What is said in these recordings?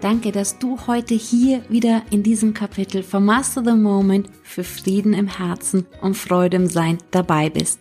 Danke, dass du heute hier wieder in diesem Kapitel von Master the Moment für Frieden im Herzen und Freude im Sein dabei bist.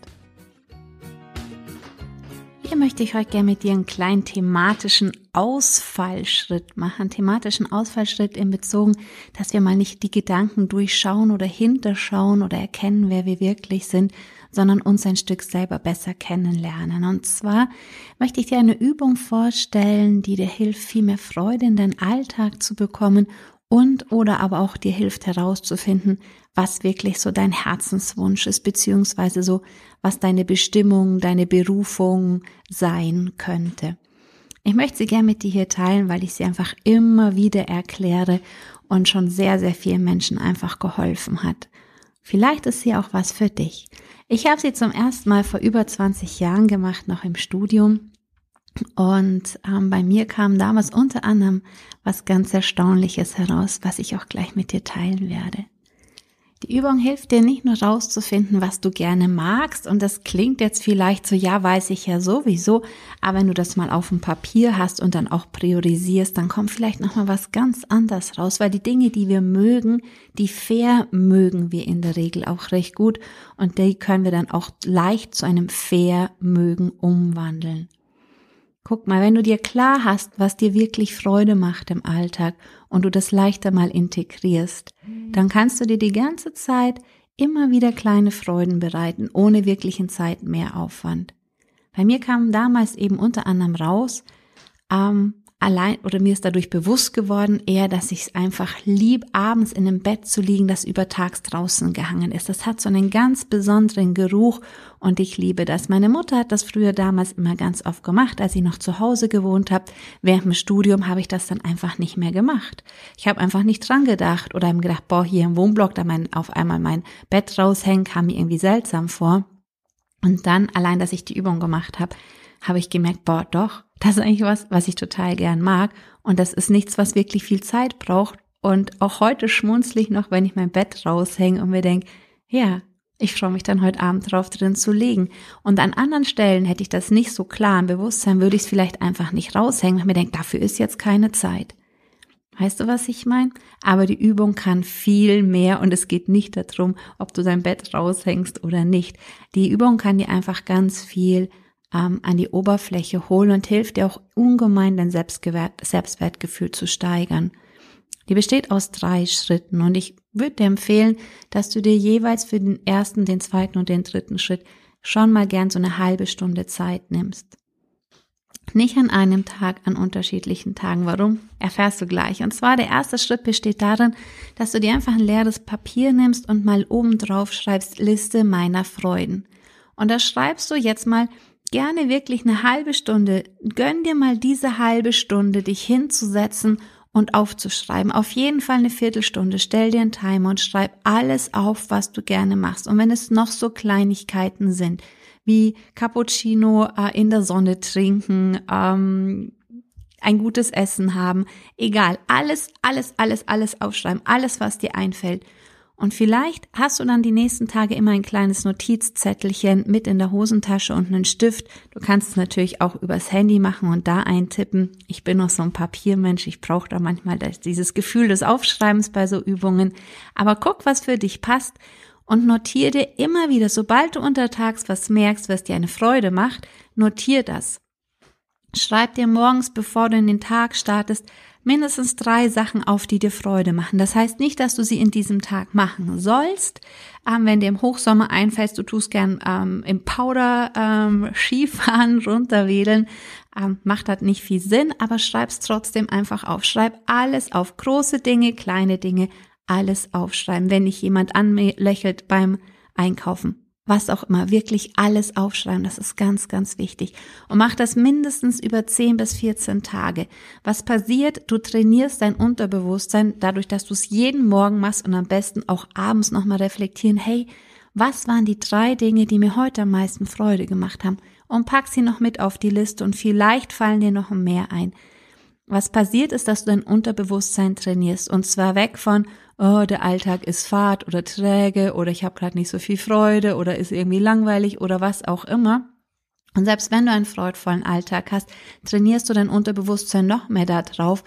Hier möchte ich heute gerne mit dir einen kleinen thematischen Ausfallschritt machen. Thematischen Ausfallschritt in Bezogen, dass wir mal nicht die Gedanken durchschauen oder hinterschauen oder erkennen, wer wir wirklich sind, sondern uns ein Stück selber besser kennenlernen. Und zwar möchte ich dir eine Übung vorstellen, die dir hilft, viel mehr Freude in deinen Alltag zu bekommen und oder aber auch dir hilft herauszufinden, was wirklich so dein Herzenswunsch ist, beziehungsweise so, was deine Bestimmung, deine Berufung sein könnte. Ich möchte sie gerne mit dir hier teilen, weil ich sie einfach immer wieder erkläre und schon sehr, sehr vielen Menschen einfach geholfen hat. Vielleicht ist sie auch was für dich. Ich habe sie zum ersten Mal vor über 20 Jahren gemacht, noch im Studium. Und ähm, bei mir kam damals unter anderem was ganz Erstaunliches heraus, was ich auch gleich mit dir teilen werde. Die Übung hilft dir nicht nur rauszufinden, was du gerne magst, und das klingt jetzt vielleicht so, ja, weiß ich ja sowieso, aber wenn du das mal auf dem Papier hast und dann auch priorisierst, dann kommt vielleicht nochmal was ganz anderes raus, weil die Dinge, die wir mögen, die fair mögen wir in der Regel auch recht gut und die können wir dann auch leicht zu einem fair mögen umwandeln. Guck mal, wenn du dir klar hast, was dir wirklich Freude macht im Alltag und du das leichter mal integrierst, dann kannst du dir die ganze Zeit immer wieder kleine Freuden bereiten, ohne wirklichen Zeit mehr Aufwand. Bei mir kam damals eben unter anderem raus, ähm, allein oder mir ist dadurch bewusst geworden, eher, dass ich es einfach lieb, abends in einem Bett zu liegen, das über tags draußen gehangen ist. Das hat so einen ganz besonderen Geruch und ich liebe das. Meine Mutter hat das früher damals immer ganz oft gemacht, als ich noch zu Hause gewohnt habe. Während dem Studium habe ich das dann einfach nicht mehr gemacht. Ich habe einfach nicht dran gedacht oder habe gedacht, boah, hier im Wohnblock, da mein, auf einmal mein Bett raushängen, kam mir irgendwie seltsam vor. Und dann, allein, dass ich die Übung gemacht habe, habe ich gemerkt, boah, doch, das ist eigentlich was, was ich total gern mag. Und das ist nichts, was wirklich viel Zeit braucht. Und auch heute schmunzle ich noch, wenn ich mein Bett raushänge und mir denke, ja, ich freue mich dann heute Abend drauf drin zu legen. Und an anderen Stellen hätte ich das nicht so klar im Bewusstsein, würde ich es vielleicht einfach nicht raushängen, weil mir denke, dafür ist jetzt keine Zeit. Weißt du, was ich meine? Aber die Übung kann viel mehr und es geht nicht darum, ob du dein Bett raushängst oder nicht. Die Übung kann dir einfach ganz viel ähm, an die Oberfläche holen und hilft dir auch ungemein dein Selbstgewert, Selbstwertgefühl zu steigern. Die besteht aus drei Schritten und ich würde dir empfehlen, dass du dir jeweils für den ersten, den zweiten und den dritten Schritt schon mal gern so eine halbe Stunde Zeit nimmst. Nicht an einem Tag, an unterschiedlichen Tagen. Warum? Erfährst du gleich. Und zwar der erste Schritt besteht darin, dass du dir einfach ein leeres Papier nimmst und mal oben drauf schreibst Liste meiner Freuden. Und da schreibst du jetzt mal gerne wirklich eine halbe Stunde, gönn dir mal diese halbe Stunde, dich hinzusetzen und aufzuschreiben. Auf jeden Fall eine Viertelstunde. Stell dir einen Timer und schreib alles auf, was du gerne machst. Und wenn es noch so Kleinigkeiten sind, wie Cappuccino äh, in der Sonne trinken, ähm, ein gutes Essen haben, egal, alles, alles, alles, alles aufschreiben, alles, was dir einfällt. Und vielleicht hast du dann die nächsten Tage immer ein kleines Notizzettelchen mit in der Hosentasche und einen Stift. Du kannst es natürlich auch übers Handy machen und da eintippen. Ich bin noch so ein Papiermensch, ich brauche da manchmal dieses Gefühl des Aufschreibens bei so Übungen. Aber guck, was für dich passt und notiere dir immer wieder, sobald du untertags was merkst, was dir eine Freude macht, notier das. Schreib dir morgens, bevor du in den Tag startest, mindestens drei Sachen auf, die dir Freude machen. Das heißt nicht, dass du sie in diesem Tag machen sollst. Ähm, wenn dir im Hochsommer einfällt, du tust gern ähm, im Powder ähm, Skifahren, runterwedeln, ähm, macht das nicht viel Sinn, aber schreib's trotzdem einfach auf. Schreib alles auf. Große Dinge, kleine Dinge, alles aufschreiben. Wenn dich jemand anlächelt beim Einkaufen, was auch immer, wirklich alles aufschreiben. Das ist ganz, ganz wichtig. Und mach das mindestens über 10 bis 14 Tage. Was passiert? Du trainierst dein Unterbewusstsein dadurch, dass du es jeden Morgen machst und am besten auch abends nochmal reflektieren. Hey, was waren die drei Dinge, die mir heute am meisten Freude gemacht haben? Und pack sie noch mit auf die Liste und vielleicht fallen dir noch mehr ein. Was passiert ist, dass du dein Unterbewusstsein trainierst und zwar weg von, oh, der Alltag ist fad oder träge oder ich habe gerade nicht so viel Freude oder ist irgendwie langweilig oder was auch immer. Und selbst wenn du einen freudvollen Alltag hast, trainierst du dein Unterbewusstsein noch mehr darauf,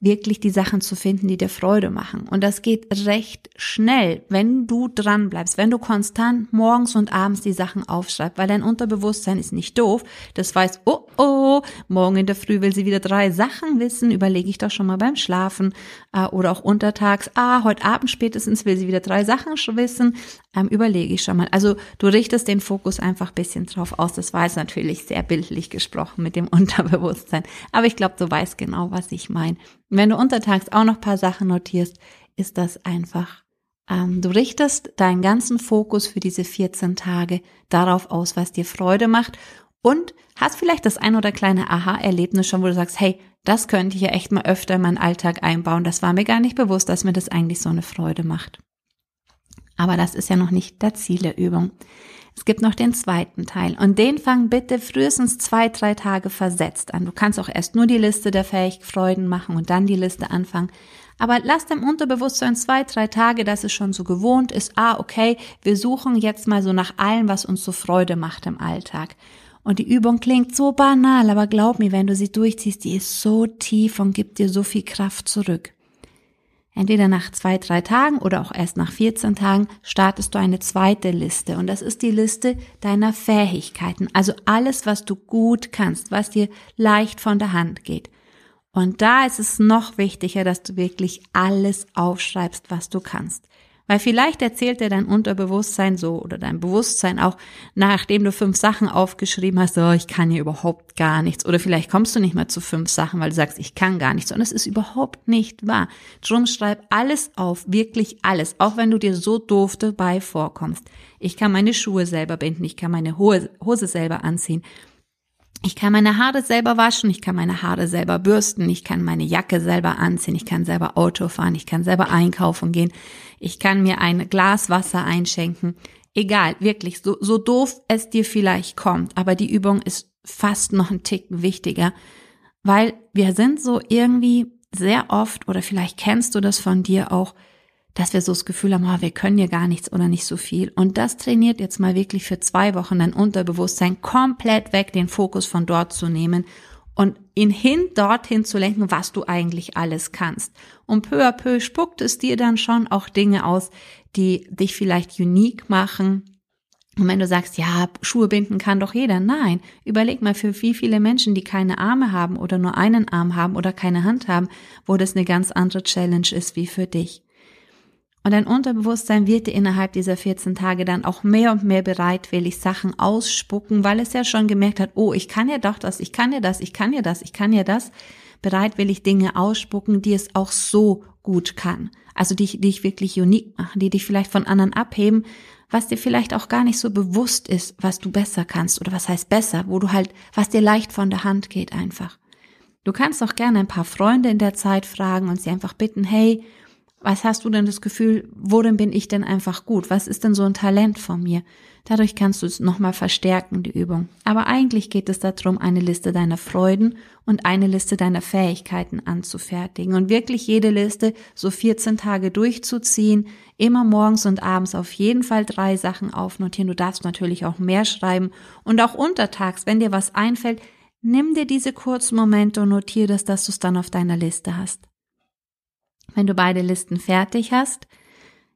wirklich die Sachen zu finden, die dir Freude machen. Und das geht recht schnell, wenn du dran bleibst, wenn du konstant morgens und abends die Sachen aufschreibst, weil dein Unterbewusstsein ist nicht doof. Das weiß, oh, oh, morgen in der Früh will sie wieder drei Sachen wissen, überlege ich doch schon mal beim Schlafen äh, oder auch untertags, ah, heute Abend spätestens will sie wieder drei Sachen wissen, ähm, überlege ich schon mal. Also du richtest den Fokus einfach bisschen drauf aus. Das war jetzt natürlich sehr bildlich gesprochen mit dem Unterbewusstsein. Aber ich glaube, du weißt genau, was ich meine. Wenn du untertags auch noch paar Sachen notierst, ist das einfach. Ähm, du richtest deinen ganzen Fokus für diese 14 Tage darauf aus, was dir Freude macht und hast vielleicht das ein oder kleine Aha-Erlebnis schon, wo du sagst, hey, das könnte ich ja echt mal öfter in meinen Alltag einbauen. Das war mir gar nicht bewusst, dass mir das eigentlich so eine Freude macht. Aber das ist ja noch nicht der Ziel der Übung. Es gibt noch den zweiten Teil und den fang bitte frühestens zwei, drei Tage versetzt an. Du kannst auch erst nur die Liste der Fähigkeiten machen und dann die Liste anfangen. Aber lass dein Unterbewusstsein zwei, drei Tage, dass es schon so gewohnt ist. Ah, okay, wir suchen jetzt mal so nach allem, was uns so Freude macht im Alltag. Und die Übung klingt so banal, aber glaub mir, wenn du sie durchziehst, die ist so tief und gibt dir so viel Kraft zurück. Entweder nach zwei, drei Tagen oder auch erst nach 14 Tagen startest du eine zweite Liste. Und das ist die Liste deiner Fähigkeiten. Also alles, was du gut kannst, was dir leicht von der Hand geht. Und da ist es noch wichtiger, dass du wirklich alles aufschreibst, was du kannst. Weil vielleicht erzählt dir dein Unterbewusstsein so oder dein Bewusstsein auch, nachdem du fünf Sachen aufgeschrieben hast, oh, ich kann hier überhaupt gar nichts. Oder vielleicht kommst du nicht mal zu fünf Sachen, weil du sagst, ich kann gar nichts. Und es ist überhaupt nicht wahr. Drum schreib alles auf, wirklich alles, auch wenn du dir so doof dabei vorkommst. Ich kann meine Schuhe selber binden, ich kann meine Hose selber anziehen. Ich kann meine Haare selber waschen, ich kann meine Haare selber bürsten, ich kann meine Jacke selber anziehen, ich kann selber Auto fahren, ich kann selber einkaufen gehen, ich kann mir ein Glas Wasser einschenken. Egal, wirklich, so, so doof es dir vielleicht kommt, aber die Übung ist fast noch ein Tick wichtiger, weil wir sind so irgendwie sehr oft, oder vielleicht kennst du das von dir auch, dass wir so das Gefühl haben, oh, wir können ja gar nichts oder nicht so viel. Und das trainiert jetzt mal wirklich für zwei Wochen dein Unterbewusstsein komplett weg, den Fokus von dort zu nehmen und ihn hin dorthin zu lenken, was du eigentlich alles kannst. Und peu à peu spuckt es dir dann schon auch Dinge aus, die dich vielleicht unique machen. Und wenn du sagst, ja, Schuhe binden kann doch jeder, nein, überleg mal für wie viele Menschen, die keine Arme haben oder nur einen Arm haben oder keine Hand haben, wo das eine ganz andere Challenge ist wie für dich. Und dein Unterbewusstsein wird dir innerhalb dieser 14 Tage dann auch mehr und mehr bereitwillig Sachen ausspucken, weil es ja schon gemerkt hat, oh, ich kann ja doch das, ich kann ja das, ich kann ja das, ich kann ja das, bereitwillig Dinge ausspucken, die es auch so gut kann. Also die, dich wirklich unique machen, die dich vielleicht von anderen abheben, was dir vielleicht auch gar nicht so bewusst ist, was du besser kannst oder was heißt besser, wo du halt, was dir leicht von der Hand geht einfach. Du kannst auch gerne ein paar Freunde in der Zeit fragen und sie einfach bitten, hey, was hast du denn das Gefühl, worin bin ich denn einfach gut? Was ist denn so ein Talent von mir? Dadurch kannst du es nochmal verstärken, die Übung. Aber eigentlich geht es darum, eine Liste deiner Freuden und eine Liste deiner Fähigkeiten anzufertigen und wirklich jede Liste so 14 Tage durchzuziehen, immer morgens und abends auf jeden Fall drei Sachen aufnotieren. Du darfst natürlich auch mehr schreiben und auch untertags, wenn dir was einfällt, nimm dir diese kurzen Momente und notiere das, dass du es dann auf deiner Liste hast. Wenn du beide Listen fertig hast,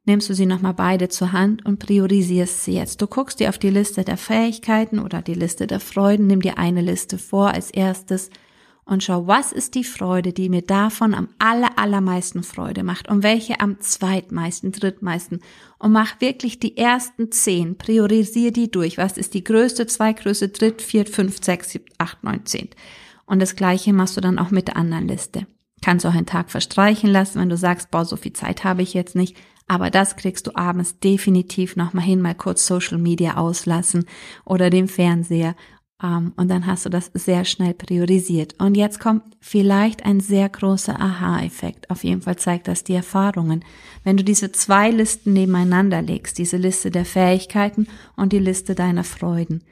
nimmst du sie nochmal beide zur Hand und priorisierst sie jetzt. Du guckst dir auf die Liste der Fähigkeiten oder die Liste der Freuden, nimm dir eine Liste vor als erstes und schau, was ist die Freude, die mir davon am aller, allermeisten Freude macht und welche am zweitmeisten, drittmeisten und mach wirklich die ersten zehn, priorisier die durch. Was ist die größte, zweitgrößte, dritt, viert, fünf, sechs, sieben, acht, neun, zehn. Und das gleiche machst du dann auch mit der anderen Liste. Kannst auch einen Tag verstreichen lassen, wenn du sagst, boah, so viel Zeit habe ich jetzt nicht. Aber das kriegst du abends definitiv nochmal hin, mal kurz Social Media auslassen oder den Fernseher. Ähm, und dann hast du das sehr schnell priorisiert. Und jetzt kommt vielleicht ein sehr großer Aha-Effekt. Auf jeden Fall zeigt das die Erfahrungen. Wenn du diese zwei Listen nebeneinander legst, diese Liste der Fähigkeiten und die Liste deiner Freuden.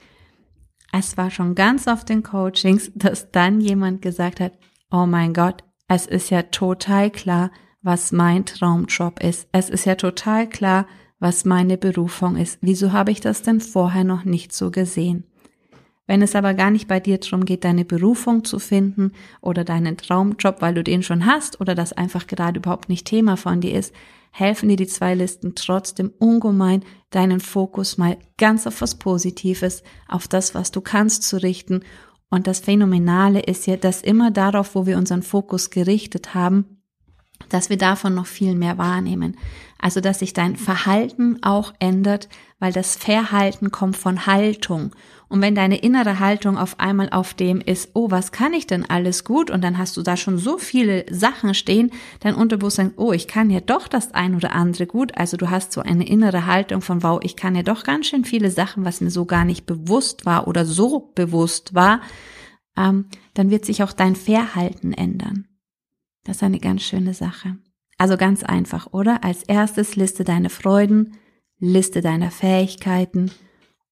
Es war schon ganz oft in Coachings, dass dann jemand gesagt hat, oh mein Gott, es ist ja total klar, was mein Traumjob ist. Es ist ja total klar, was meine Berufung ist. Wieso habe ich das denn vorher noch nicht so gesehen? Wenn es aber gar nicht bei dir darum geht, deine Berufung zu finden oder deinen Traumjob, weil du den schon hast oder das einfach gerade überhaupt nicht Thema von dir ist, helfen dir die zwei Listen trotzdem ungemein, deinen Fokus mal ganz auf was Positives, auf das, was du kannst, zu richten. Und das Phänomenale ist ja, dass immer darauf, wo wir unseren Fokus gerichtet haben, dass wir davon noch viel mehr wahrnehmen. Also, dass sich dein Verhalten auch ändert, weil das Verhalten kommt von Haltung. Und wenn deine innere Haltung auf einmal auf dem ist, oh, was kann ich denn alles gut? Und dann hast du da schon so viele Sachen stehen, dein Unterbewusstsein, oh, ich kann ja doch das ein oder andere gut. Also du hast so eine innere Haltung von, wow, ich kann ja doch ganz schön viele Sachen, was mir so gar nicht bewusst war oder so bewusst war. Ähm, dann wird sich auch dein Verhalten ändern. Das ist eine ganz schöne Sache. Also ganz einfach, oder? Als erstes liste deine Freuden, liste deine Fähigkeiten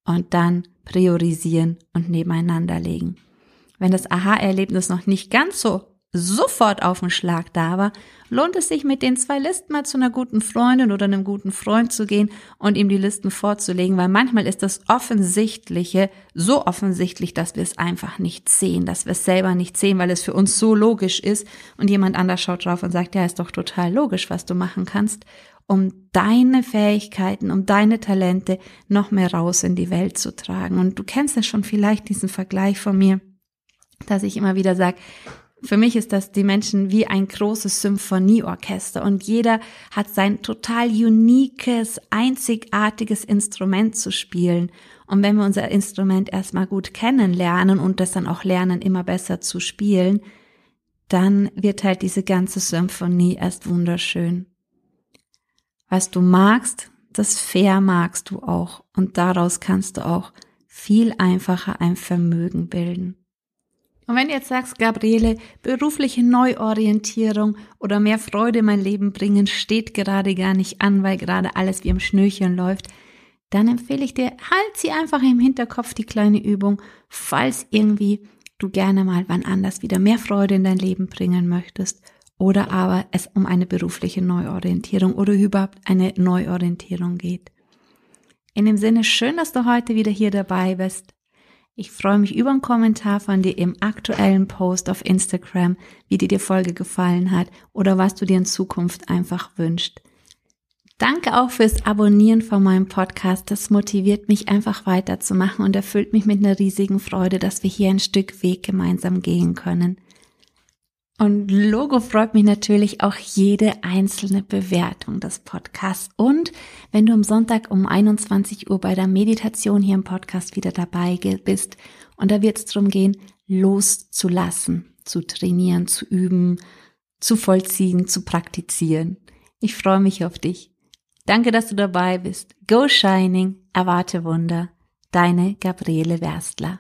und dann priorisieren und nebeneinander legen. Wenn das Aha-Erlebnis noch nicht ganz so sofort auf den Schlag da war, lohnt es sich mit den zwei Listen mal zu einer guten Freundin oder einem guten Freund zu gehen und ihm die Listen vorzulegen, weil manchmal ist das Offensichtliche so offensichtlich, dass wir es einfach nicht sehen, dass wir es selber nicht sehen, weil es für uns so logisch ist und jemand anders schaut drauf und sagt, ja, ist doch total logisch, was du machen kannst, um deine Fähigkeiten, um deine Talente noch mehr raus in die Welt zu tragen. Und du kennst ja schon vielleicht diesen Vergleich von mir, dass ich immer wieder sage, für mich ist das die Menschen wie ein großes Symphonieorchester und jeder hat sein total uniques, einzigartiges Instrument zu spielen. Und wenn wir unser Instrument erstmal gut kennenlernen und das dann auch lernen, immer besser zu spielen, dann wird halt diese ganze Symphonie erst wunderschön. Was du magst, das Fair magst du auch und daraus kannst du auch viel einfacher ein Vermögen bilden. Und wenn du jetzt sagst, Gabriele, berufliche Neuorientierung oder mehr Freude in mein Leben bringen steht gerade gar nicht an, weil gerade alles wie im Schnürchen läuft, dann empfehle ich dir, halt sie einfach im Hinterkopf die kleine Übung, falls irgendwie du gerne mal wann anders wieder mehr Freude in dein Leben bringen möchtest oder aber es um eine berufliche Neuorientierung oder überhaupt eine Neuorientierung geht. In dem Sinne, schön, dass du heute wieder hier dabei bist. Ich freue mich über einen Kommentar von dir im aktuellen Post auf Instagram, wie dir die Folge gefallen hat oder was du dir in Zukunft einfach wünscht. Danke auch fürs Abonnieren von meinem Podcast. Das motiviert mich einfach weiterzumachen und erfüllt mich mit einer riesigen Freude, dass wir hier ein Stück Weg gemeinsam gehen können. Und Logo freut mich natürlich auch jede einzelne Bewertung des Podcasts. Und wenn du am Sonntag um 21 Uhr bei der Meditation hier im Podcast wieder dabei bist, und da wird es darum gehen, loszulassen, zu trainieren, zu üben, zu vollziehen, zu praktizieren. Ich freue mich auf dich. Danke, dass du dabei bist. Go Shining, erwarte Wunder. Deine Gabriele Werstler.